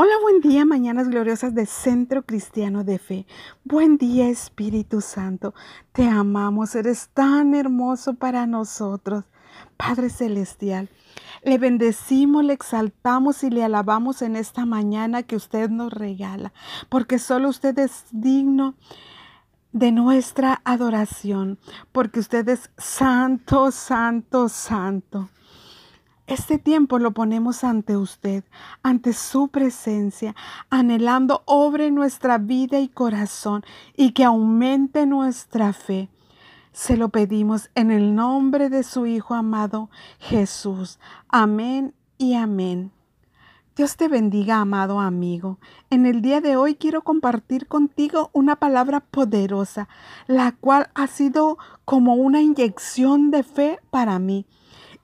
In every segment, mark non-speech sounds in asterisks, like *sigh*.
Hola, buen día, mañanas gloriosas de Centro Cristiano de Fe. Buen día, Espíritu Santo. Te amamos, eres tan hermoso para nosotros. Padre Celestial, le bendecimos, le exaltamos y le alabamos en esta mañana que usted nos regala, porque solo usted es digno de nuestra adoración, porque usted es santo, santo, santo. Este tiempo lo ponemos ante usted, ante su presencia, anhelando obre nuestra vida y corazón y que aumente nuestra fe. Se lo pedimos en el nombre de su Hijo amado Jesús. Amén y amén. Dios te bendiga, amado amigo. En el día de hoy quiero compartir contigo una palabra poderosa, la cual ha sido como una inyección de fe para mí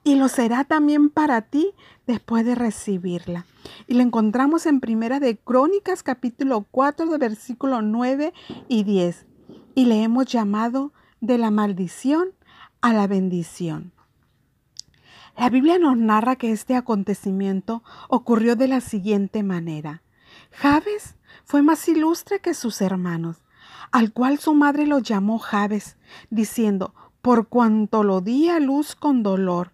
y lo será también para ti después de recibirla. Y la encontramos en Primera de Crónicas capítulo 4 de versículo 9 y 10. Y le hemos llamado de la maldición a la bendición. La Biblia nos narra que este acontecimiento ocurrió de la siguiente manera. Jabes fue más ilustre que sus hermanos, al cual su madre lo llamó Jabes, diciendo, por cuanto lo di a luz con dolor,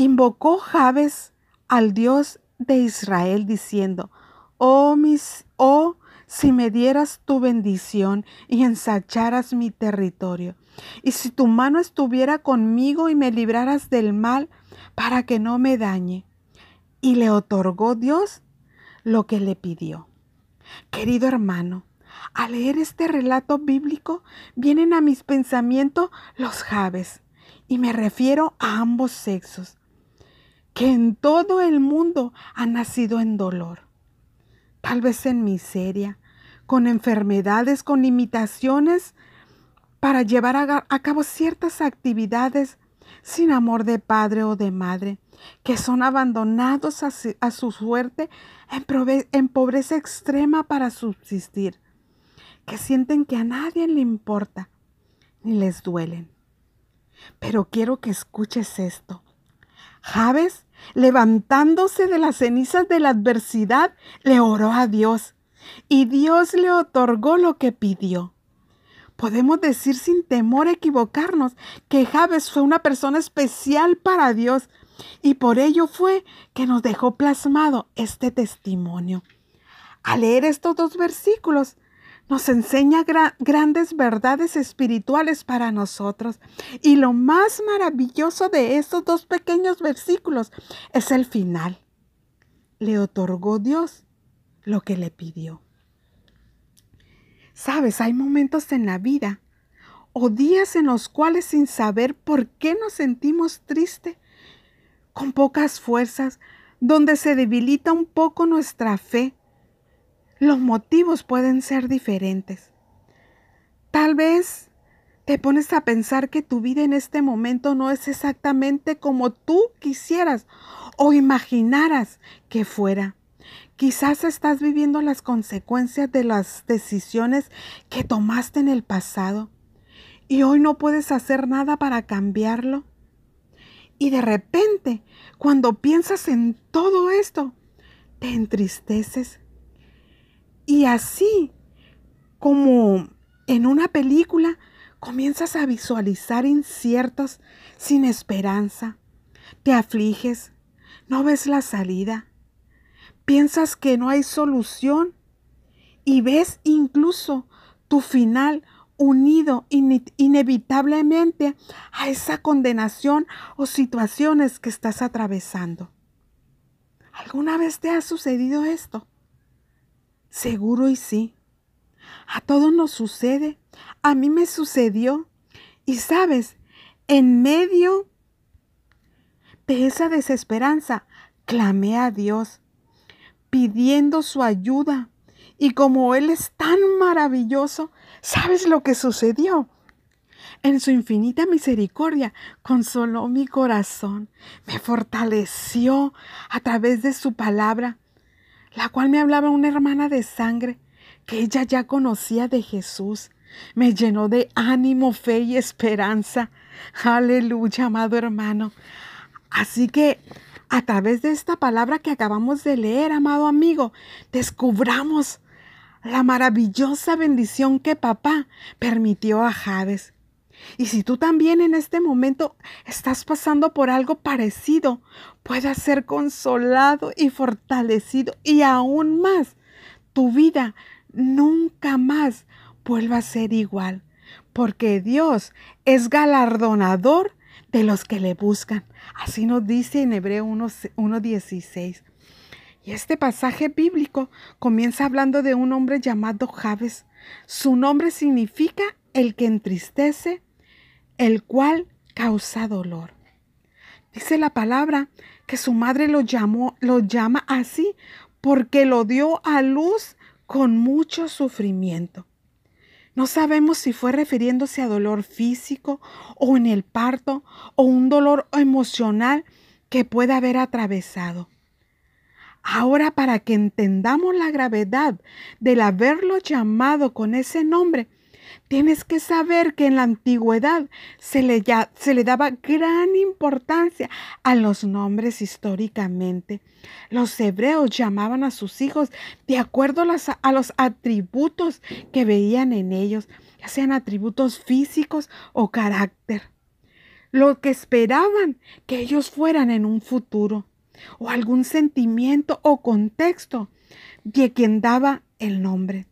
invocó Jabes al Dios de Israel diciendo, oh, mis, oh, si me dieras tu bendición y ensacharas mi territorio, y si tu mano estuviera conmigo y me libraras del mal para que no me dañe. Y le otorgó Dios lo que le pidió. Querido hermano, al leer este relato bíblico vienen a mis pensamientos los Jabes, y me refiero a ambos sexos que en todo el mundo ha nacido en dolor, tal vez en miseria, con enfermedades, con limitaciones para llevar a, cabo ciertas actividades sin amor de padre o de madre, que son abandonados a, su suerte en pobreza extrema para subsistir, que sienten que a nadie le importa ni les duelen. Pero quiero que escuches esto. Javes, levantándose de las cenizas de la adversidad, le oró a Dios y Dios le otorgó lo que pidió. Podemos decir sin temor a equivocarnos que Javes fue una persona especial para Dios y por ello fue que nos dejó plasmado este testimonio. Al leer estos dos versículos, nos enseña grandes verdades espirituales para nosotros. Y lo más maravilloso de estos dos pequeños versículos es el final. Le otorgó Dios lo que le pidió. Sabes, hay momentos en la vida o días en los cuales sin saber por qué nos sentimos tristes, con pocas fuerzas, donde se debilita un poco nuestra fe los motivos pueden ser diferentes. Tal vez te pones a pensar que tu vida en este momento no es exactamente como tú quisieras o imaginaras que fuera. Quizás estás viviendo las consecuencias de las decisiones que tomaste en el pasado y hoy no puedes hacer nada para cambiarlo. Y de repente, cuando piensas en todo esto, te entristeces y así, como en una película, comienzas a visualizar inciertos, sin esperanza. Te afliges, no ves la salida. Piensas que no hay solución y ves incluso tu final unido inevitablemente a esa condenación o situaciones que estás atravesando. ¿Alguna vez te ha sucedido esto? Seguro y sí. A todos nos sucede. A mí me sucedió. Y sabes, en medio de esa desesperanza, clamé a Dios, pidiendo su ayuda. Y como Él es tan maravilloso, ¿sabes lo que sucedió? En su infinita misericordia consoló mi corazón, me fortaleció a través de su palabra la cual me hablaba una hermana de sangre que ella ya conocía de Jesús. Me llenó de ánimo, fe y esperanza. Aleluya, amado hermano. Así que a través de esta palabra que acabamos de leer, amado amigo, descubramos la maravillosa bendición que papá permitió a Javes. Y si tú también en este momento estás pasando por algo parecido, puedas ser consolado y fortalecido y aún más, tu vida nunca más vuelva a ser igual, porque Dios es galardonador de los que le buscan. Así nos dice en Hebreo 1.16. Y este pasaje bíblico comienza hablando de un hombre llamado Javes. Su nombre significa el que entristece, el cual causa dolor. Dice la palabra que su madre lo llamó, lo llama así porque lo dio a luz con mucho sufrimiento. No sabemos si fue refiriéndose a dolor físico o en el parto o un dolor emocional que pueda haber atravesado. Ahora, para que entendamos la gravedad del haberlo llamado con ese nombre, tienes que saber que en la antigüedad se le, se le, daba gran importancia a los nombres históricamente. Los hebreos llamaban a sus hijos de acuerdo a, a los atributos que veían en ellos, ya sean atributos físicos o carácter. Lo que esperaban que ellos fueran en un futuro o algún sentimiento o contexto de quien daba el nombre.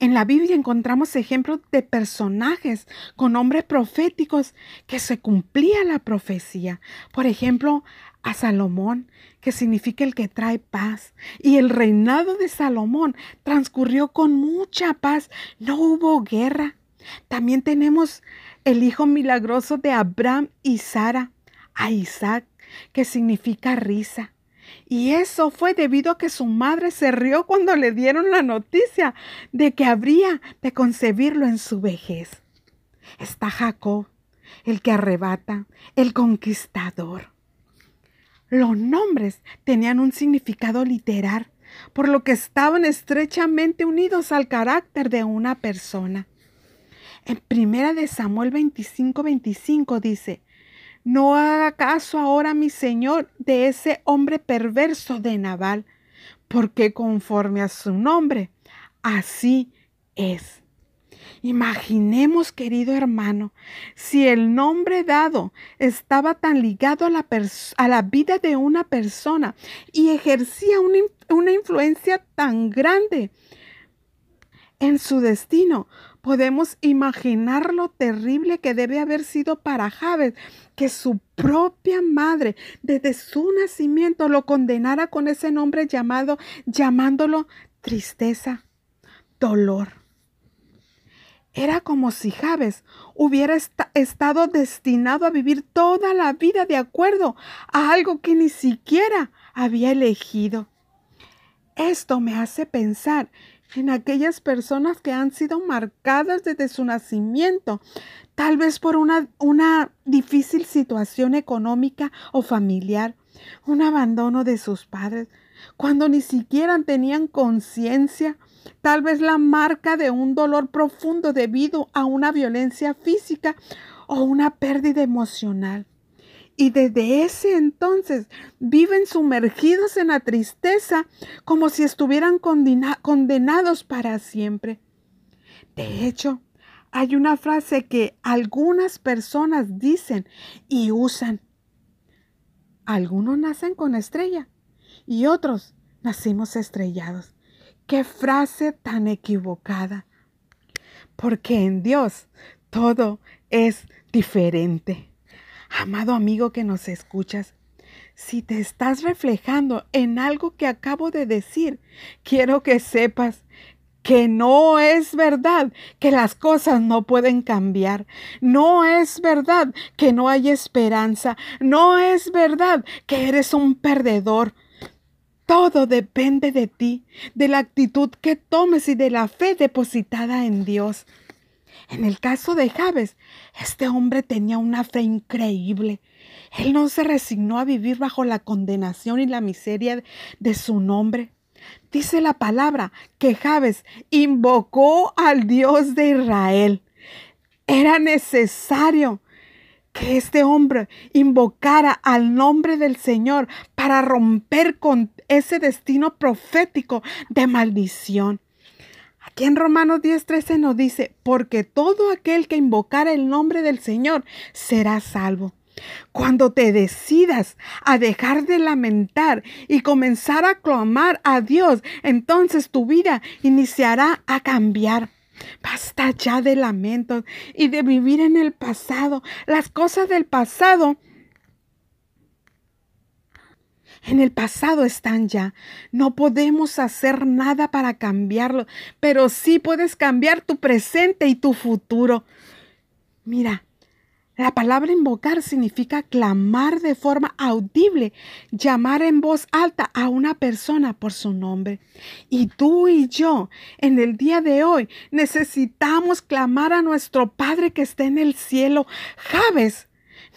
En la Biblia encontramos ejemplos de personajes con nombres proféticos que se cumplía la profecía. Por ejemplo, a Salomón, que significa el que trae paz. Y el reinado de Salomón transcurrió con mucha paz. No hubo guerra. También tenemos el hijo milagroso de Abraham y Sara, a Isaac, que significa risa. Y eso fue debido a que su madre se rió cuando le dieron la noticia de que habría de concebirlo en su vejez. Está Jacob, el que arrebata, el conquistador. Los nombres tenían un significado literal, por lo que estaban estrechamente unidos al carácter de una persona. En primera de Samuel 25, 25 dice, no haga caso ahora, mi señor, de ese hombre perverso de Nabal, porque conforme a su nombre, así es. Imaginemos, querido hermano, si el nombre dado estaba tan ligado a la, a la vida de una persona y ejercía una, una influencia tan grande en su destino, podemos imaginar lo terrible que debe haber sido para Javes que su propia madre desde su nacimiento lo condenara con ese nombre llamado, llamándolo tristeza, dolor. Era como si Javes hubiera estado destinado a vivir toda la vida de acuerdo a algo que ni siquiera había elegido. Esto me hace pensar en aquellas personas que han sido marcadas desde su nacimiento, tal vez por una, una difícil situación económica o familiar, un abandono de sus padres, cuando ni siquiera tenían conciencia, tal vez la marca de un dolor profundo debido a una violencia física o una pérdida emocional y desde ese entonces viven sumergidos en la tristeza como si estuvieran condenados para siempre. De hecho, hay una frase que algunas personas dicen y usan. Algunos nacen con estrella y otros nacimos estrellados. Qué frase tan equivocada. Porque en Dios todo es diferente. Amado amigo que nos escuchas, si te estás reflejando en algo que acabo de decir, quiero que sepas que no es verdad que las cosas no pueden cambiar. No es verdad que no hay esperanza. No es verdad que eres un perdedor. Todo depende de ti, de la actitud que tomes y de la fe depositada en Dios. En el caso de Javes, este hombre tenía una fe increíble. Él no se resignó a vivir bajo la condenación y la miseria de su nombre. Dice la palabra que Javes invocó al Dios de Israel. Era necesario que este hombre invocara al nombre del Señor para romper con ese destino profético de maldición. Aquí en Romanos 10:13 nos dice, porque todo aquel que invocara el nombre del Señor será salvo. Cuando te decidas a dejar de lamentar y comenzar a clamar a Dios, entonces tu vida iniciará a cambiar. Basta ya de lamentos y de vivir en el pasado. Las cosas del pasado en el pasado están ya. No podemos hacer nada para cambiarlo, pero sí puedes cambiar tu presente y tu futuro. Mira, la palabra invocar significa clamar de forma audible, llamar en voz alta a una persona por su nombre. Y tú y yo, en el día de hoy, necesitamos clamar a nuestro Padre que está en el cielo. Javes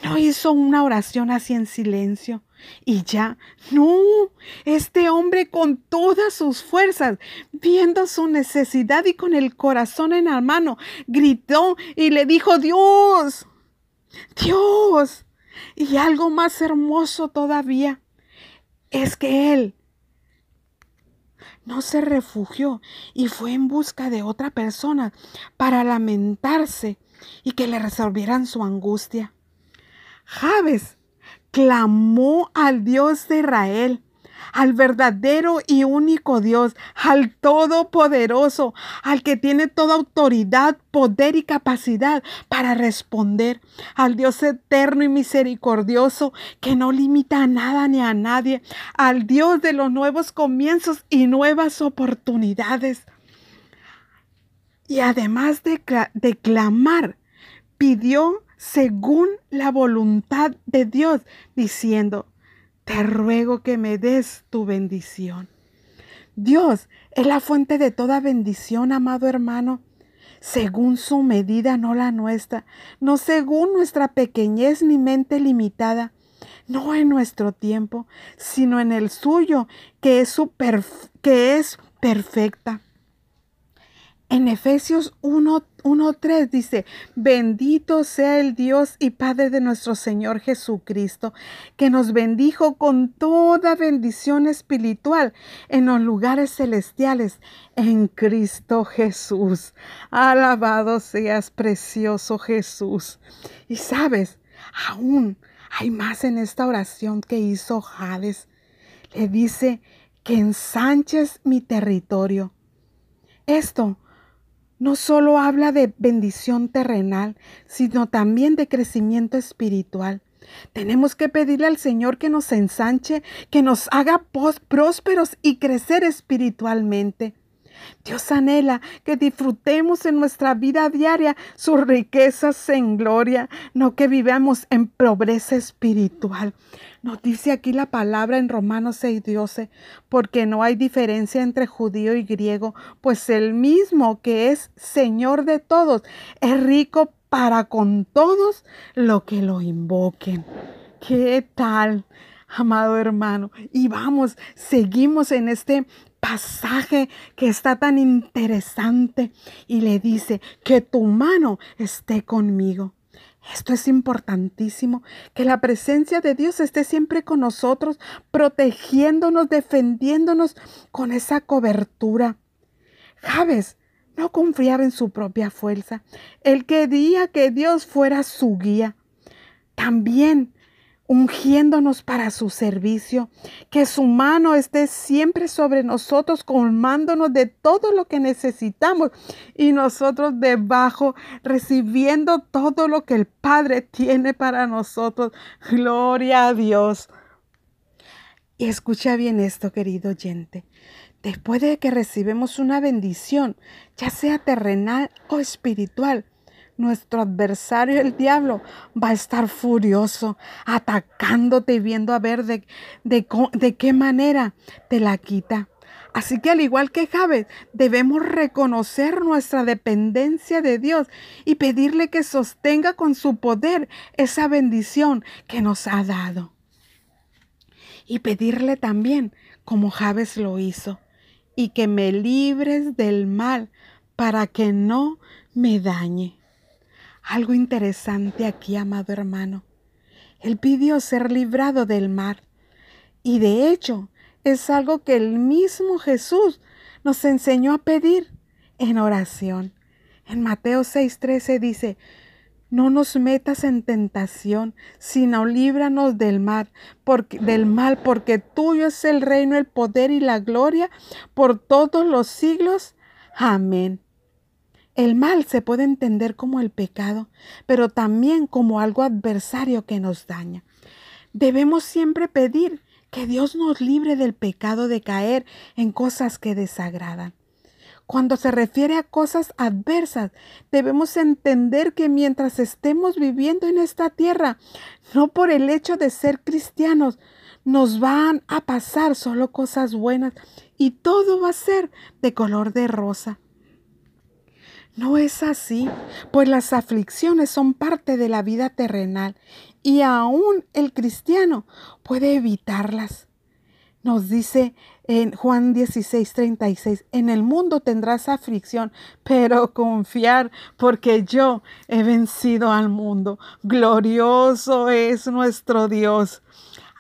no hizo una oración así en silencio. Y ya, no, este hombre con todas sus fuerzas, viendo su necesidad y con el corazón en la mano, gritó y le dijo, Dios, Dios. Y algo más hermoso todavía es que él no se refugió y fue en busca de otra persona para lamentarse y que le resolvieran su angustia. Javes clamó al Dios de Israel al verdadero y único Dios, al Todopoderoso, al que tiene toda autoridad, poder y capacidad para responder, al Dios eterno y misericordioso, que no limita a nada ni a nadie, al Dios de los nuevos comienzos y nuevas oportunidades. Y además de, de clamar, pidió según la voluntad de Dios, diciendo, te ruego que me des tu bendición. Dios es la fuente de toda bendición, amado hermano, según su medida, no la nuestra, no según nuestra pequeñez ni mente limitada, no en nuestro tiempo, sino en el suyo, que es, que es perfecta. En Efesios 1.3 dice, bendito sea el Dios y Padre de nuestro Señor Jesucristo, que nos bendijo con toda bendición espiritual en los lugares celestiales en Cristo Jesús. Alabado seas, precioso Jesús. Y sabes, aún hay más en esta oración que hizo Jades. Le dice que ensanches mi territorio. Esto no solo habla de bendición terrenal, sino también de crecimiento espiritual. Tenemos que pedirle al Señor que nos ensanche, que nos haga prósperos y crecer espiritualmente. Dios anhela que disfrutemos en nuestra vida diaria sus riquezas en gloria, no que vivamos en pobreza espiritual. Nos dice aquí la palabra en Romanos 6:12, porque no hay diferencia entre judío y griego, pues el mismo que es Señor de todos es rico para con todos lo que lo invoquen. ¿Qué tal? amado hermano. Y vamos, seguimos en este pasaje que está tan interesante y le dice que tu mano esté conmigo. Esto es importantísimo, que la presencia de Dios esté siempre con nosotros, protegiéndonos, defendiéndonos con esa cobertura. Javes no confiaba en su propia fuerza. Él quería que Dios fuera su guía. También ungiéndonos para su servicio, que su mano esté siempre sobre nosotros, colmándonos de todo lo que necesitamos y nosotros debajo recibiendo todo lo que el Padre tiene para nosotros. Gloria a Dios. Y escucha bien esto, querido oyente. Después de que recibimos una bendición, ya sea terrenal o espiritual, nuestro adversario, el diablo, va a estar furioso, atacándote y viendo a ver de, de, qué manera te la quita. Así que al igual que Javes, debemos reconocer nuestra dependencia de Dios y pedirle que sostenga con su poder esa bendición que nos ha dado. Y pedirle también, como Javes lo hizo, y que me libres del mal para que no me dañe. Algo interesante aquí, amado hermano. Él pidió ser librado del mar. Y de hecho, es algo que el mismo Jesús nos enseñó a pedir en oración. En Mateo 6:13 dice, no nos metas en tentación, sino líbranos del del mal, porque tuyo es el reino, el poder y la gloria por todos los siglos. Amén. El mal se puede entender como el pecado, pero también como algo adversario que nos daña. Debemos siempre pedir que Dios nos libre del pecado de caer en cosas que desagradan. Cuando se refiere a cosas adversas, debemos entender que mientras estemos viviendo en esta tierra, no por el hecho de ser cristianos, nos van a pasar solo cosas buenas y todo va a ser de color de rosa. No es así, pues las aflicciones son parte de la vida terrenal y aún el cristiano puede evitarlas. Nos dice en Juan 16, 36, en el mundo tendrás aflicción, pero *laughs* confiar porque yo he vencido al mundo. Glorioso es nuestro Dios.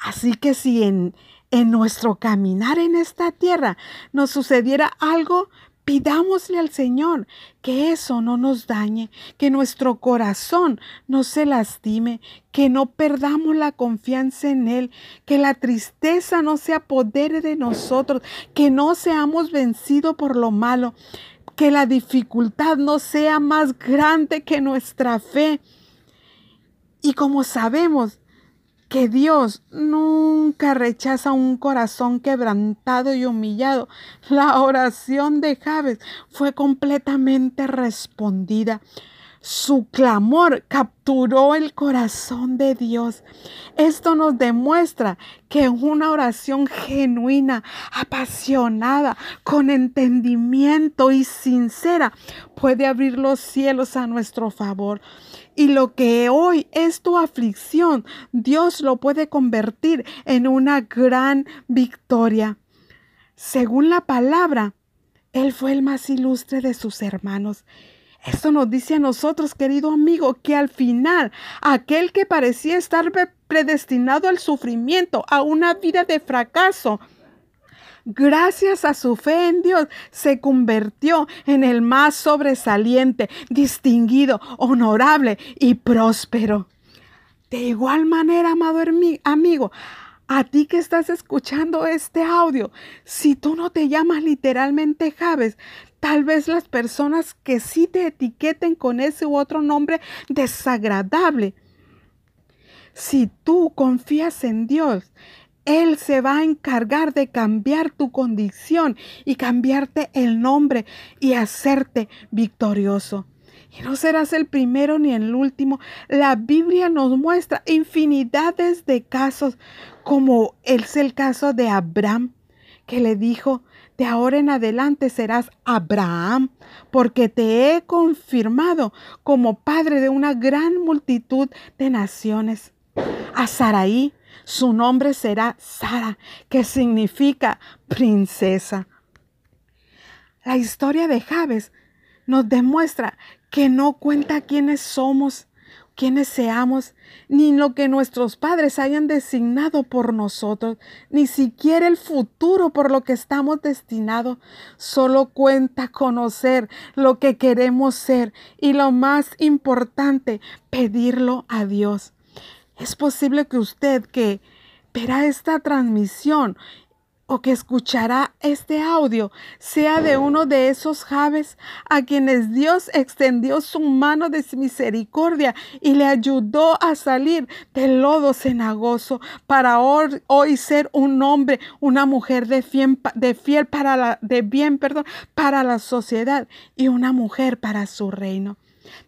Así que si en, en nuestro caminar en esta tierra nos sucediera algo Pidámosle al Señor que eso no nos dañe, que nuestro corazón no se lastime, que no perdamos la confianza en Él, que la tristeza no se apodere de nosotros, que no seamos vencidos por lo malo, que la dificultad no sea más grande que nuestra fe. Y como sabemos que Dios nunca rechaza un corazón quebrantado y humillado. La oración de Javes fue completamente respondida. Su clamor capturó el corazón de Dios. Esto nos demuestra que una oración genuina, apasionada, con entendimiento y sincera puede abrir los cielos a nuestro favor. Y lo que hoy es tu aflicción, Dios lo puede convertir en una gran victoria. Según la palabra, Él fue el más ilustre de sus hermanos. Esto nos dice a nosotros, querido amigo, que al final aquel que parecía estar predestinado al sufrimiento, a una vida de fracaso, gracias a su fe en Dios, se convirtió en el más sobresaliente, distinguido, honorable y próspero. De igual manera, amado amigo, a ti que estás escuchando este audio, si tú no te llamas literalmente Javes, tal vez las personas que sí te etiqueten con ese u otro nombre desagradable. Si tú confías en Dios, él se va a encargar de cambiar tu condición y cambiarte el nombre y hacerte victorioso. Y no serás el primero ni el último. La Biblia nos muestra infinidades de casos, como es el caso de Abraham, que le dijo, de ahora en adelante serás Abraham, porque te he confirmado como padre de una gran multitud de naciones. A Saraí, su nombre será Sara, que significa princesa. La historia de Javes nos demuestra que no cuenta quiénes somos, quiénes seamos, ni lo que nuestros padres hayan designado por nosotros, ni siquiera el futuro por lo que estamos destinados. Solo cuenta conocer lo que queremos ser y lo más importante, pedirlo a Dios. Es posible que usted que verá esta transmisión o que escuchará este audio sea de uno de esos Javes a quienes Dios extendió su mano de misericordia y le ayudó a salir del lodo cenagoso para hoy, ser un hombre, una mujer de fiel, de fiel para la, de bien, perdón, para la sociedad y una mujer para su reino.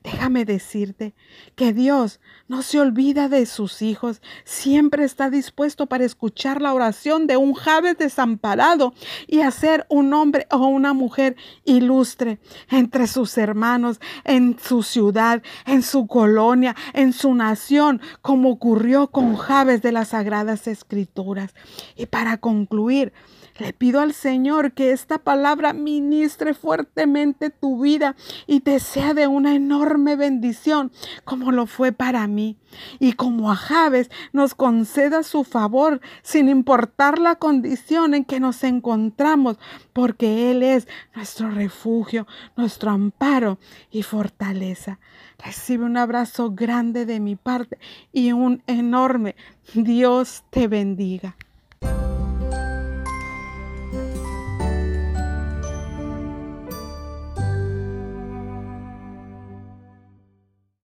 Déjame decirte que Dios no se olvida de sus hijos, siempre está dispuesto para escuchar la oración de un Javes desamparado y a ser un hombre o una mujer ilustre entre sus hermanos, en su ciudad, en su colonia, en su nación, como ocurrió con Javes de las Sagradas Escrituras. Y para concluir, le pido al Señor que esta palabra ministre fuertemente tu vida y te sea de una enorme bendición, como lo fue para mí. Y como a Javes nos conceda su favor, sin importar la condición en que nos encontramos, porque Él es nuestro refugio, nuestro amparo y fortaleza. Recibe un abrazo grande de mi parte y un enorme Dios te bendiga.